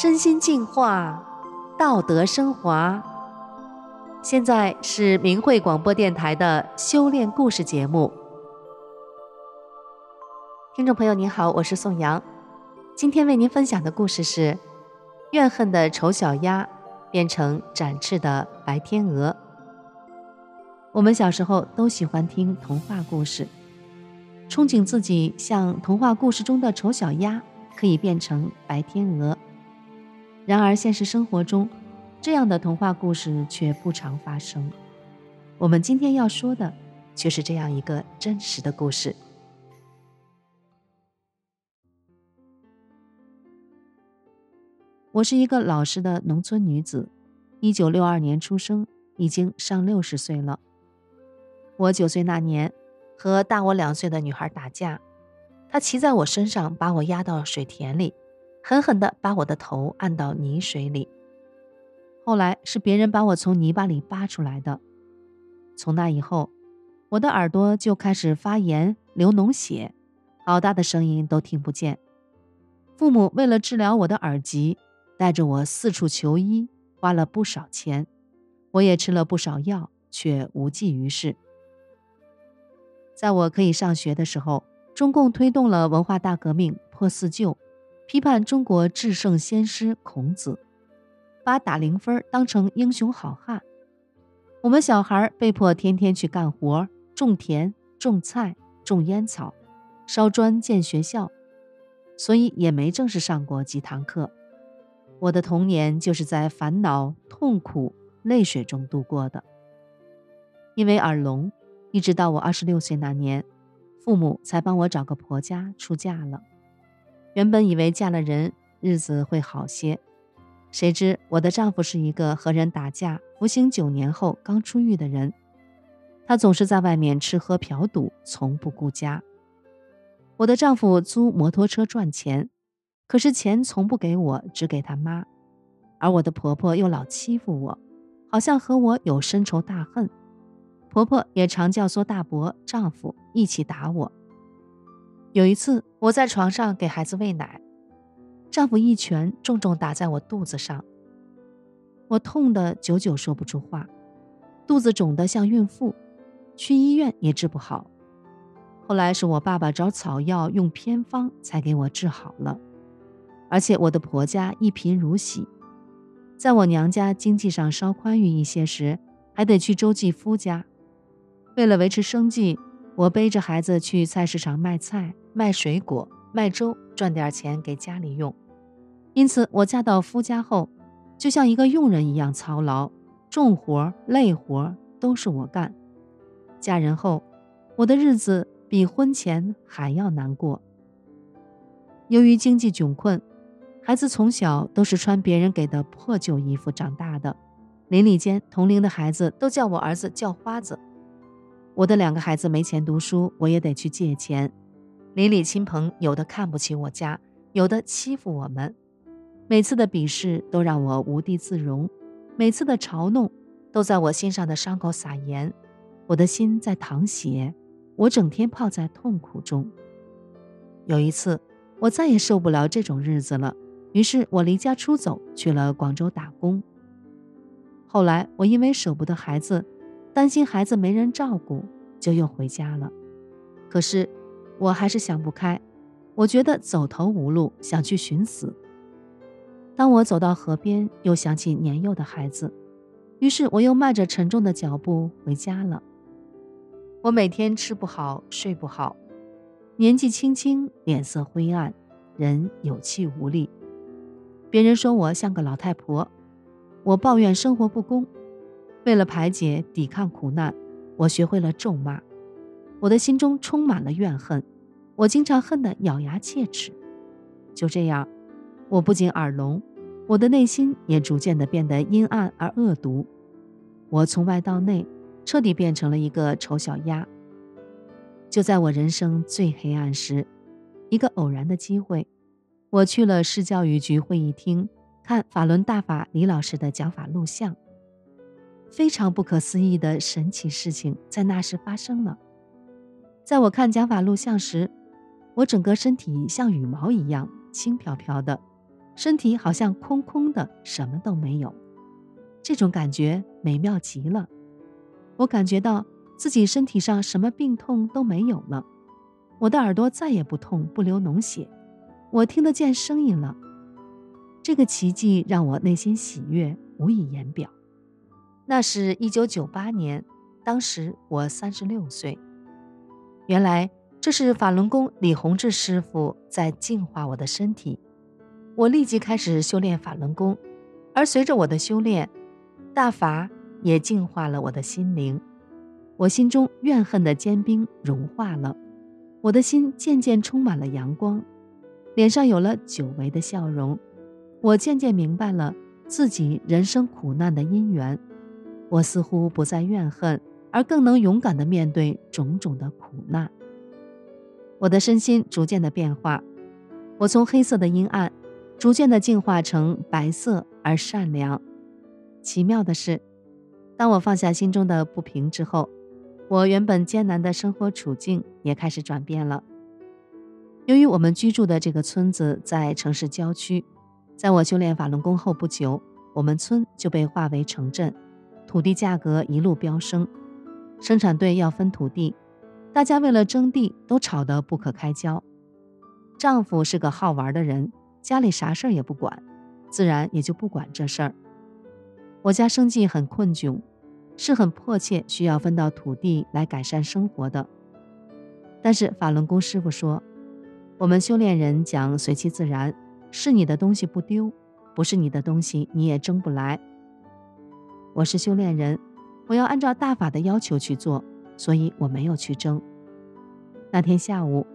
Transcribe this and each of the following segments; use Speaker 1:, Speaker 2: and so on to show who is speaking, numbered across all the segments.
Speaker 1: 身心净化，道德升华。现在是明慧广播电台的修炼故事节目。听众朋友您好，我是宋阳，今天为您分享的故事是：怨恨的丑小鸭变成展翅的白天鹅。我们小时候都喜欢听童话故事，憧憬自己像童话故事中的丑小鸭，可以变成白天鹅。然而，现实生活中，这样的童话故事却不常发生。我们今天要说的，却是这样一个真实的故事。我是一个老实的农村女子，一九六二年出生，已经上六十岁了。我九岁那年，和大我两岁的女孩打架，她骑在我身上，把我压到水田里。狠狠地把我的头按到泥水里，后来是别人把我从泥巴里扒出来的。从那以后，我的耳朵就开始发炎、流脓血，好大的声音都听不见。父母为了治疗我的耳疾，带着我四处求医，花了不少钱，我也吃了不少药，却无济于事。在我可以上学的时候，中共推动了文化大革命，破四旧。批判中国至圣先师孔子，把打零分当成英雄好汉。我们小孩被迫天天去干活，种田、种菜、种烟草、烧砖建学校，所以也没正式上过几堂课。我的童年就是在烦恼、痛苦、泪水中度过的。因为耳聋，一直到我二十六岁那年，父母才帮我找个婆家出嫁了。原本以为嫁了人日子会好些，谁知我的丈夫是一个和人打架、服刑九年后刚出狱的人。他总是在外面吃喝嫖赌，从不顾家。我的丈夫租摩托车赚钱，可是钱从不给我，只给他妈。而我的婆婆又老欺负我，好像和我有深仇大恨。婆婆也常教唆大伯、丈夫一起打我。有一次，我在床上给孩子喂奶，丈夫一拳重重打在我肚子上，我痛得久久说不出话，肚子肿得像孕妇，去医院也治不好。后来是我爸爸找草药用偏方才给我治好了，而且我的婆家一贫如洗，在我娘家经济上稍宽裕一些时，还得去周济夫家，为了维持生计。我背着孩子去菜市场卖菜、卖水果、卖粥，赚点钱给家里用。因此，我嫁到夫家后，就像一个佣人一样操劳，重活、累活都是我干。嫁人后，我的日子比婚前还要难过。由于经济窘困，孩子从小都是穿别人给的破旧衣服长大的，邻里间同龄的孩子都叫我儿子叫花子。我的两个孩子没钱读书，我也得去借钱。邻里亲朋有的看不起我家，有的欺负我们。每次的鄙视都让我无地自容，每次的嘲弄都在我心上的伤口撒盐。我的心在淌血，我整天泡在痛苦中。有一次，我再也受不了这种日子了，于是我离家出走，去了广州打工。后来，我因为舍不得孩子。担心孩子没人照顾，就又回家了。可是我还是想不开，我觉得走投无路，想去寻死。当我走到河边，又想起年幼的孩子，于是我又迈着沉重的脚步回家了。我每天吃不好，睡不好，年纪轻轻，脸色灰暗，人有气无力。别人说我像个老太婆，我抱怨生活不公。为了排解、抵抗苦难，我学会了咒骂。我的心中充满了怨恨，我经常恨得咬牙切齿。就这样，我不仅耳聋，我的内心也逐渐地变得阴暗而恶毒。我从外到内，彻底变成了一个丑小鸭。就在我人生最黑暗时，一个偶然的机会，我去了市教育局会议厅，看法轮大法李老师的讲法录像。非常不可思议的神奇事情在那时发生了。在我看讲法录像时，我整个身体像羽毛一样轻飘飘的，身体好像空空的，什么都没有。这种感觉美妙极了。我感觉到自己身体上什么病痛都没有了，我的耳朵再也不痛不流脓血，我听得见声音了。这个奇迹让我内心喜悦，无以言表。那是一九九八年，当时我三十六岁。原来这是法轮功李洪志师傅在净化我的身体，我立即开始修炼法轮功，而随着我的修炼，大法也净化了我的心灵，我心中怨恨的坚冰融化了，我的心渐渐充满了阳光，脸上有了久违的笑容。我渐渐明白了自己人生苦难的因缘，我似乎不再怨恨，而更能勇敢地面对种种的苦难。我的身心逐渐的变化，我从黑色的阴暗，逐渐的进化成白色而善良。奇妙的是，当我放下心中的不平之后，我原本艰难的生活处境也开始转变了。由于我们居住的这个村子在城市郊区。在我修炼法轮功后不久，我们村就被划为城镇，土地价格一路飙升，生产队要分土地，大家为了争地都吵得不可开交。丈夫是个好玩的人，家里啥事儿也不管，自然也就不管这事儿。我家生计很困窘，是很迫切需要分到土地来改善生活的。但是法轮功师傅说，我们修炼人讲随其自然。是你的东西不丢，不是你的东西你也争不来。我是修炼人，我要按照大法的要求去做，所以我没有去争。那天下午，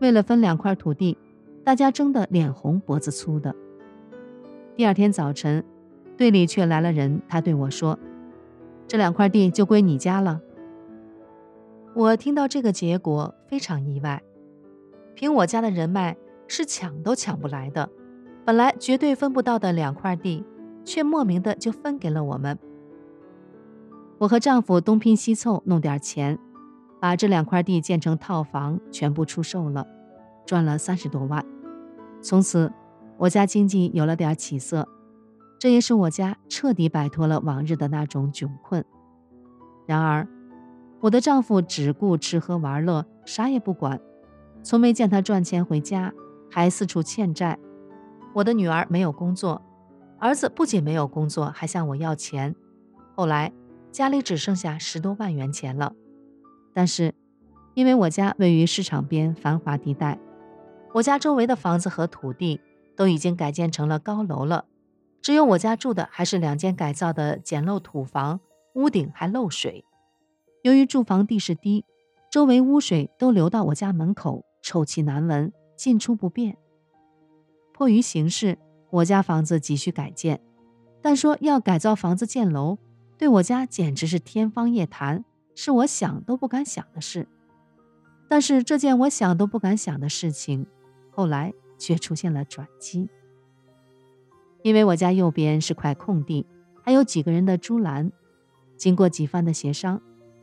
Speaker 1: 为了分两块土地，大家争得脸红脖子粗的。第二天早晨，队里却来了人，他对我说：“这两块地就归你家了。”我听到这个结果非常意外，凭我家的人脉。是抢都抢不来的，本来绝对分不到的两块地，却莫名的就分给了我们。我和丈夫东拼西凑弄点钱，把这两块地建成套房，全部出售了，赚了三十多万。从此，我家经济有了点起色，这也使我家彻底摆脱了往日的那种窘困。然而，我的丈夫只顾吃喝玩乐，啥也不管，从没见他赚钱回家。还四处欠债，我的女儿没有工作，儿子不仅没有工作，还向我要钱。后来家里只剩下十多万元钱了。但是，因为我家位于市场边繁华地带，我家周围的房子和土地都已经改建成了高楼了，只有我家住的还是两间改造的简陋土房，屋顶还漏水。由于住房地势低，周围污水都流到我家门口，臭气难闻。进出不便，迫于形势，我家房子急需改建，但说要改造房子建楼，对我家简直是天方夜谭，是我想都不敢想的事。但是这件我想都不敢想的事情，后来却出现了转机。因为我家右边是块空地，还有几个人的猪栏，经过几番的协商，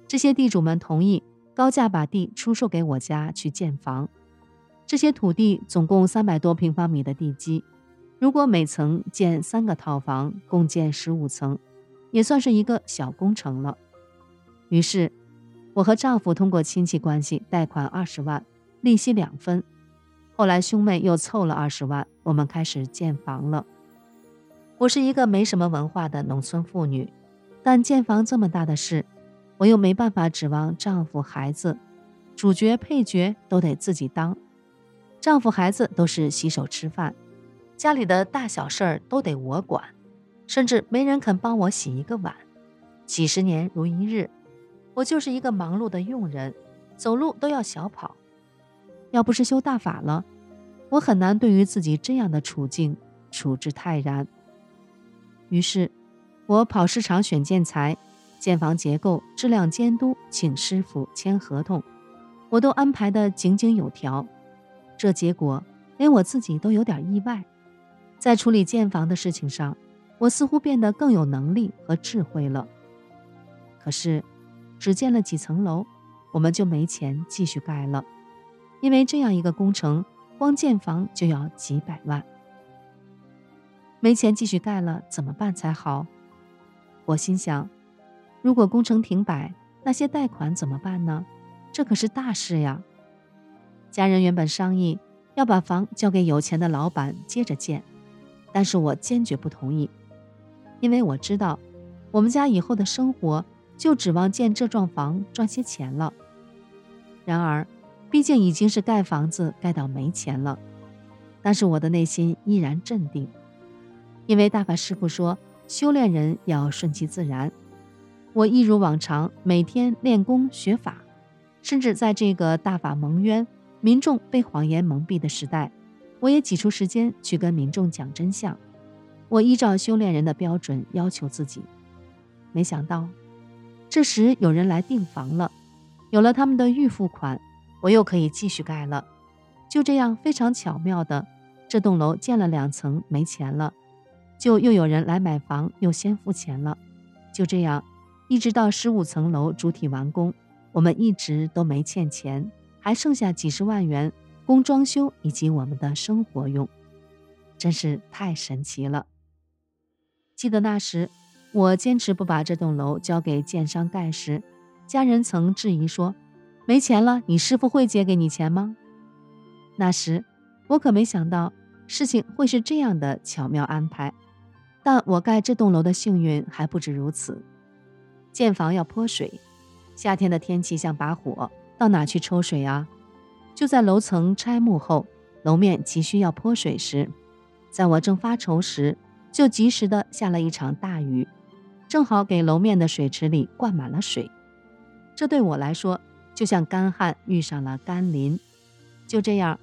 Speaker 1: 这些地主们同意高价把地出售给我家去建房。这些土地总共三百多平方米的地基，如果每层建三个套房，共建十五层，也算是一个小工程了。于是，我和丈夫通过亲戚关系贷款二十万，利息两分。后来兄妹又凑了二十万，我们开始建房了。我是一个没什么文化的农村妇女，但建房这么大的事，我又没办法指望丈夫、孩子，主角、配角都得自己当。丈夫、孩子都是洗手吃饭，家里的大小事儿都得我管，甚至没人肯帮我洗一个碗。几十年如一日，我就是一个忙碌的佣人，走路都要小跑。要不是修大法了，我很难对于自己这样的处境处之泰然。于是，我跑市场选建材、建房结构、质量监督、请师傅签合同，我都安排得井井有条。这结果连我自己都有点意外，在处理建房的事情上，我似乎变得更有能力和智慧了。可是，只建了几层楼，我们就没钱继续盖了，因为这样一个工程，光建房就要几百万。没钱继续盖了，怎么办才好？我心想，如果工程停摆，那些贷款怎么办呢？这可是大事呀！家人原本商议要把房交给有钱的老板接着建，但是我坚决不同意，因为我知道，我们家以后的生活就指望建这幢房赚些钱了。然而，毕竟已经是盖房子盖到没钱了，但是我的内心依然镇定。因为大法师父说，修炼人要顺其自然。我一如往常，每天练功学法，甚至在这个大法蒙冤、民众被谎言蒙蔽的时代，我也挤出时间去跟民众讲真相。我依照修炼人的标准要求自己。没想到，这时有人来订房了，有了他们的预付款，我又可以继续盖了。就这样，非常巧妙的，这栋楼建了两层，没钱了。就又有人来买房，又先付钱了。就这样，一直到十五层楼主体完工，我们一直都没欠钱，还剩下几十万元供装修以及我们的生活用，真是太神奇了。记得那时，我坚持不把这栋楼交给建商盖时，家人曾质疑说：“没钱了，你师傅会借给你钱吗？”那时，我可没想到事情会是这样的巧妙安排。但我盖这栋楼的幸运还不止如此。建房要泼水，夏天的天气像把火，到哪去抽水啊？就在楼层拆幕后，楼面急需要泼水时，在我正发愁时，就及时的下了一场大雨，正好给楼面的水池里灌满了水。这对我来说，就像干旱遇上了甘霖。就这样，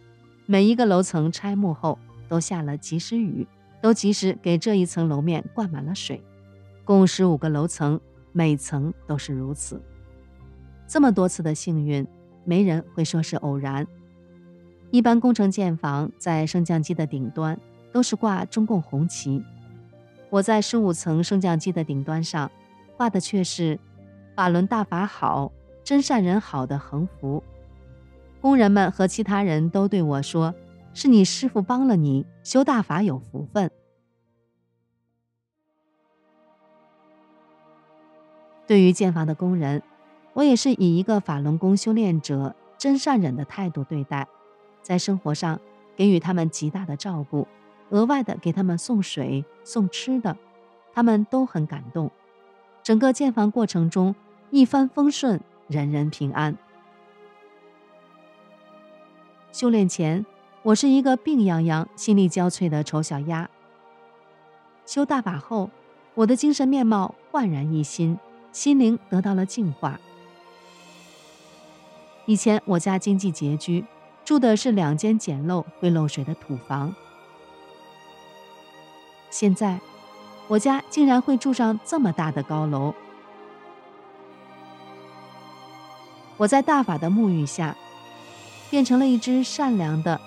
Speaker 1: 每一个楼层拆幕后都下了及时雨。都及时给这一层楼面灌满了水，共十五个楼层，每层都是如此。这么多次的幸运，没人会说是偶然。一般工程建房在升降机的顶端都是挂中共红旗，我在十五层升降机的顶端上挂的却是“法轮大法好，真善人好”的横幅。工人们和其他人都对我说。是你师傅帮了你，修大法有福分。对于建房的工人，我也是以一个法轮功修炼者、真善忍的态度对待，在生活上给予他们极大的照顾，额外的给他们送水、送吃的，他们都很感动。整个建房过程中一帆风顺，人人平安。修炼前。我是一个病怏怏、心力交瘁的丑小鸭。修大法后，我的精神面貌焕然一新，心灵得到了净化。以前我家经济拮据，住的是两间简陋、会漏水的土房。现在，我家竟然会住上这么大的高楼。我在大法的沐浴下，变成了一只善良的。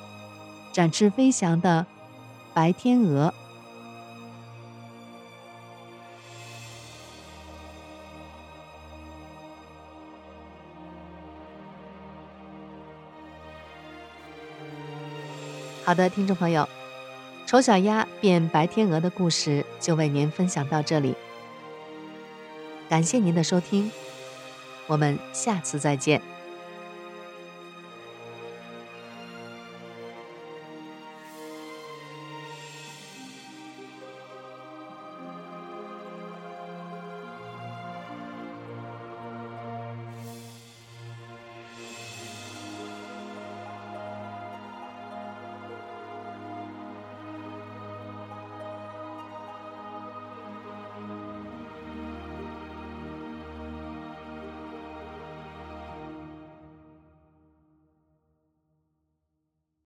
Speaker 1: 展翅飞翔的白天鹅。好的，听众朋友，丑小鸭变白天鹅的故事就为您分享到这里。感谢您的收听，我们下次再见。